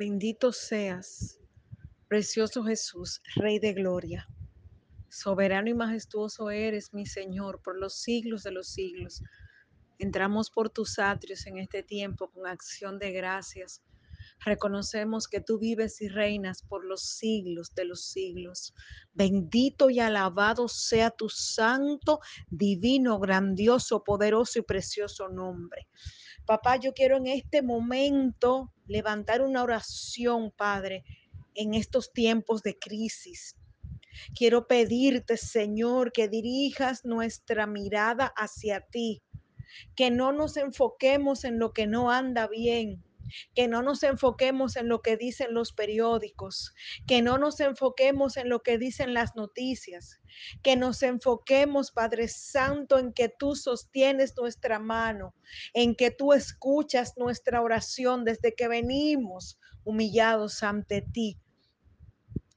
Bendito seas, precioso Jesús, Rey de Gloria. Soberano y majestuoso eres, mi Señor, por los siglos de los siglos. Entramos por tus atrios en este tiempo con acción de gracias. Reconocemos que tú vives y reinas por los siglos de los siglos. Bendito y alabado sea tu santo, divino, grandioso, poderoso y precioso nombre. Papá, yo quiero en este momento levantar una oración, Padre, en estos tiempos de crisis. Quiero pedirte, Señor, que dirijas nuestra mirada hacia ti, que no nos enfoquemos en lo que no anda bien, que no nos enfoquemos en lo que dicen los periódicos, que no nos enfoquemos en lo que dicen las noticias, que nos enfoquemos, Padre Santo, en que tú sostienes nuestra mano, en que tú escuchas nuestra oración desde que venimos humillados ante ti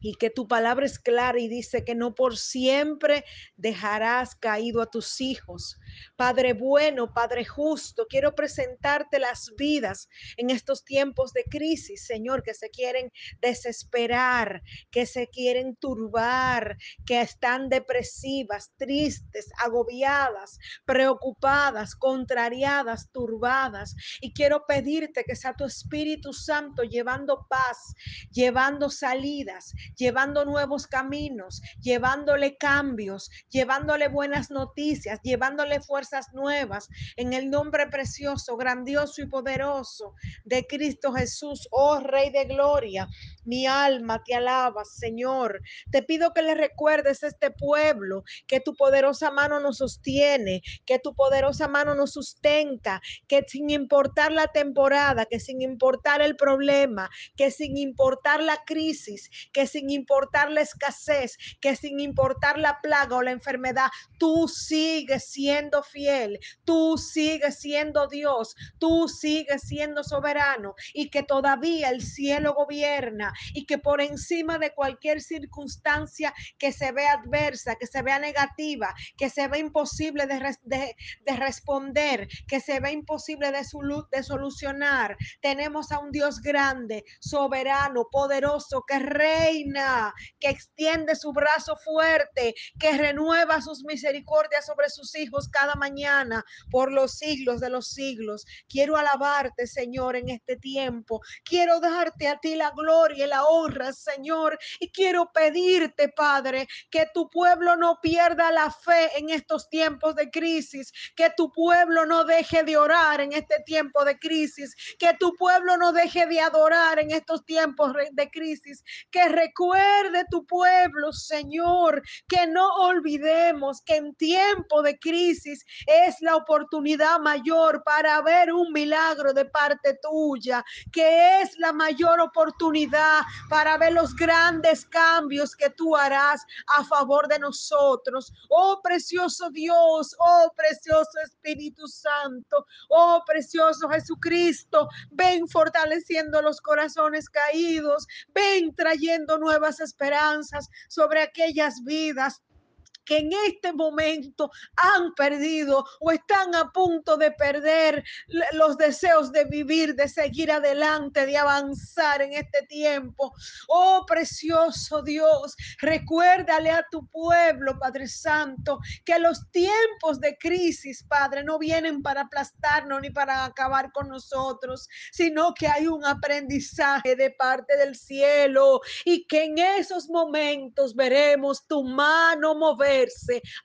y que tu palabra es clara y dice que no por siempre dejarás caído a tus hijos. Padre bueno, Padre justo, quiero presentarte las vidas en estos tiempos de crisis, Señor, que se quieren desesperar, que se quieren turbar, que están depresivas, tristes, agobiadas, preocupadas, contrariadas, turbadas. Y quiero pedirte que sea tu Espíritu Santo llevando paz, llevando salidas, llevando nuevos caminos, llevándole cambios, llevándole buenas noticias, llevándole fuerzas nuevas en el nombre precioso, grandioso y poderoso de Cristo Jesús, oh Rey de Gloria. Mi alma te alaba, Señor. Te pido que le recuerdes a este pueblo que tu poderosa mano nos sostiene, que tu poderosa mano nos sustenta, que sin importar la temporada, que sin importar el problema, que sin importar la crisis, que sin importar la escasez, que sin importar la plaga o la enfermedad, tú sigues siendo fiel, tú sigues siendo Dios, tú sigues siendo soberano y que todavía el cielo gobierna y que por encima de cualquier circunstancia que se vea adversa, que se vea negativa, que se vea imposible de, de, responder, que se vea imposible de solucionar, tenemos a un Dios grande, soberano, poderoso, que reina, que extiende su brazo fuerte, que renueva sus misericordias sobre sus hijos cada mañana por los siglos de los siglos. Quiero alabarte, Señor, en este tiempo. Quiero darte a ti la gloria y la honra, Señor. Y quiero pedirte, Padre, que tu pueblo no pierda la fe en estos tiempos de crisis, que tu pueblo no deje de orar en este tiempo de crisis, que tu pueblo no deje de adorar en estos tiempos de crisis, que recuerde tu pueblo, Señor, que no olvidemos que en tiempo de crisis es la oportunidad mayor para ver un milagro de parte tuya, que es la mayor oportunidad para ver los grandes cambios que tú harás a favor de nosotros. Oh precioso Dios, oh precioso Espíritu Santo, oh precioso Jesucristo, ven fortaleciendo los corazones caídos, ven trayendo nuevas esperanzas sobre aquellas vidas en este momento han perdido o están a punto de perder los deseos de vivir, de seguir adelante, de avanzar en este tiempo. Oh precioso Dios, recuérdale a tu pueblo, Padre Santo, que los tiempos de crisis, Padre, no vienen para aplastarnos ni para acabar con nosotros, sino que hay un aprendizaje de parte del cielo y que en esos momentos veremos tu mano mover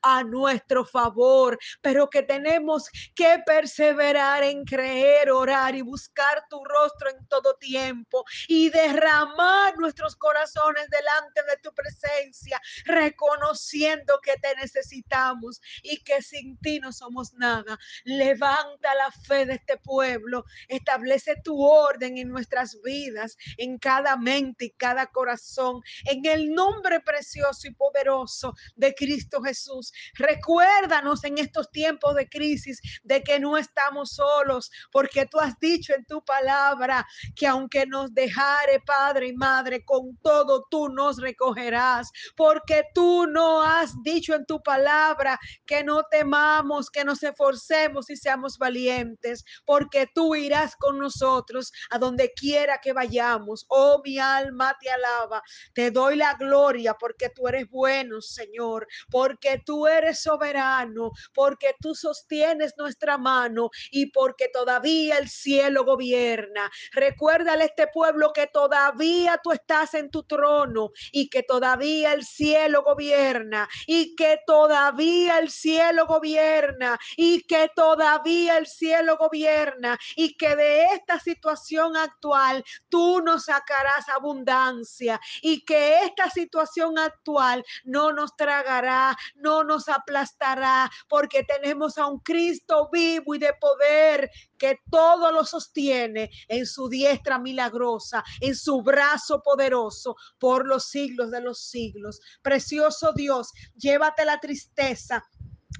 a nuestro favor, pero que tenemos que perseverar en creer, orar y buscar tu rostro en todo tiempo y derramar nuestros corazones delante de tu presencia, reconociendo que te necesitamos y que sin ti no somos nada. Levanta la fe de este pueblo, establece tu orden en nuestras vidas, en cada mente y cada corazón, en el nombre precioso y poderoso de Cristo Cristo Jesús. Recuérdanos en estos tiempos de crisis de que no estamos solos, porque tú has dicho en tu palabra que aunque nos dejare Padre y Madre, con todo tú nos recogerás, porque tú no has dicho en tu palabra que no temamos, que nos esforcemos y seamos valientes, porque tú irás con nosotros a donde quiera que vayamos. Oh, mi alma te alaba, te doy la gloria porque tú eres bueno, Señor, porque tú eres soberano, porque tú sostienes nuestra mano y porque todavía el cielo gobierna. Recuérdale a este pueblo que todavía tú estás en tu trono y que todavía el cielo gobierna y que todavía el cielo gobierna y que todavía el cielo gobierna y que de esta situación actual tú nos sacarás abundancia y que esta situación actual no nos tragará, no nos aplastará, porque tenemos a un Cristo vivo y de poder que todo lo sostiene en su diestra milagrosa, en su brazo poderoso por los siglos de los siglos. Precioso Dios, llévate la tristeza,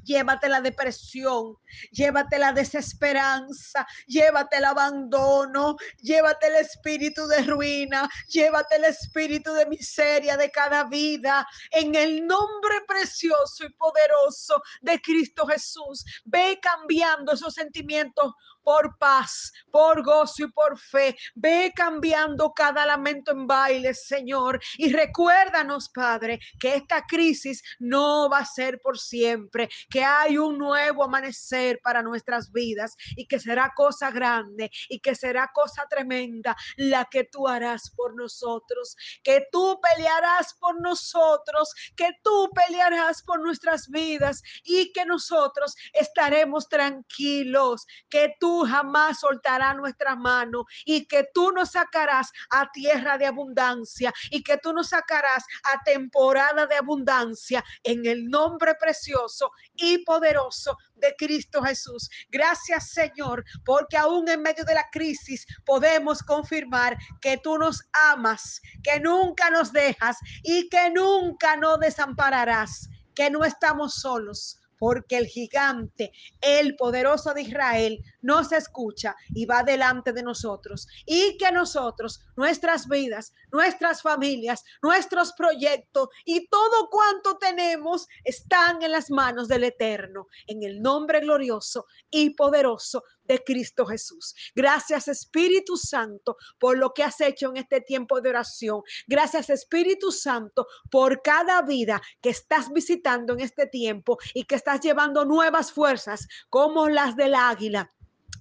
llévate la depresión, llévate la desesperanza, llévate el abandono, llévate el espíritu de ruina, llévate el espíritu de miseria de cada vida. En el nombre precioso y poderoso de Cristo Jesús, ve cambiando esos sentimientos por paz, por gozo y por fe. Ve cambiando cada lamento en baile, Señor. Y recuérdanos, Padre, que esta crisis no va a ser por siempre, que hay un nuevo amanecer para nuestras vidas y que será cosa grande y que será cosa tremenda la que tú harás por nosotros, que tú pelearás por nosotros, que tú pelearás por nuestras vidas y que nosotros estaremos tranquilos, que tú jamás soltará nuestra mano y que tú nos sacarás a tierra de abundancia y que tú nos sacarás a temporada de abundancia en el nombre precioso y poderoso de Cristo Jesús. Gracias Señor, porque aún en medio de la crisis podemos confirmar que tú nos amas, que nunca nos dejas y que nunca nos desampararás, que no estamos solos porque el gigante, el poderoso de Israel, nos escucha y va delante de nosotros. Y que nosotros, nuestras vidas, nuestras familias, nuestros proyectos y todo cuanto tenemos están en las manos del Eterno, en el nombre glorioso y poderoso de Cristo Jesús. Gracias Espíritu Santo por lo que has hecho en este tiempo de oración. Gracias Espíritu Santo por cada vida que estás visitando en este tiempo y que estás llevando nuevas fuerzas como las del águila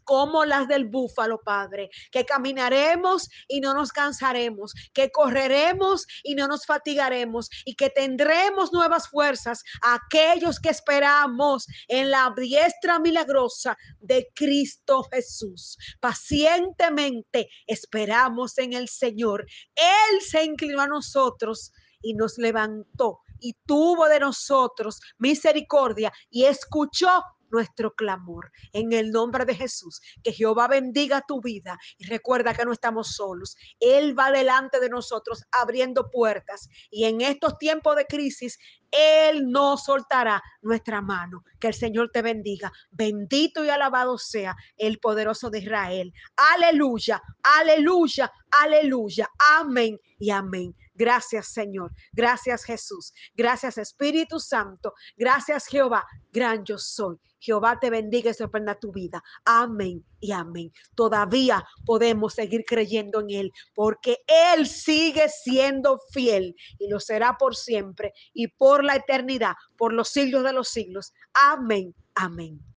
como las del búfalo, Padre, que caminaremos y no nos cansaremos, que correremos y no nos fatigaremos y que tendremos nuevas fuerzas aquellos que esperamos en la diestra milagrosa de Cristo Jesús. Pacientemente esperamos en el Señor. Él se inclinó a nosotros y nos levantó y tuvo de nosotros misericordia y escuchó nuestro clamor. En el nombre de Jesús, que Jehová bendiga tu vida y recuerda que no estamos solos. Él va delante de nosotros abriendo puertas y en estos tiempos de crisis, Él no soltará nuestra mano. Que el Señor te bendiga. Bendito y alabado sea el poderoso de Israel. Aleluya, aleluya, aleluya. Amén y amén. Gracias Señor, gracias Jesús, gracias Espíritu Santo, gracias Jehová, gran yo soy. Jehová te bendiga y sorprenda tu vida. Amén y amén. Todavía podemos seguir creyendo en Él porque Él sigue siendo fiel y lo será por siempre y por la eternidad, por los siglos de los siglos. Amén, amén.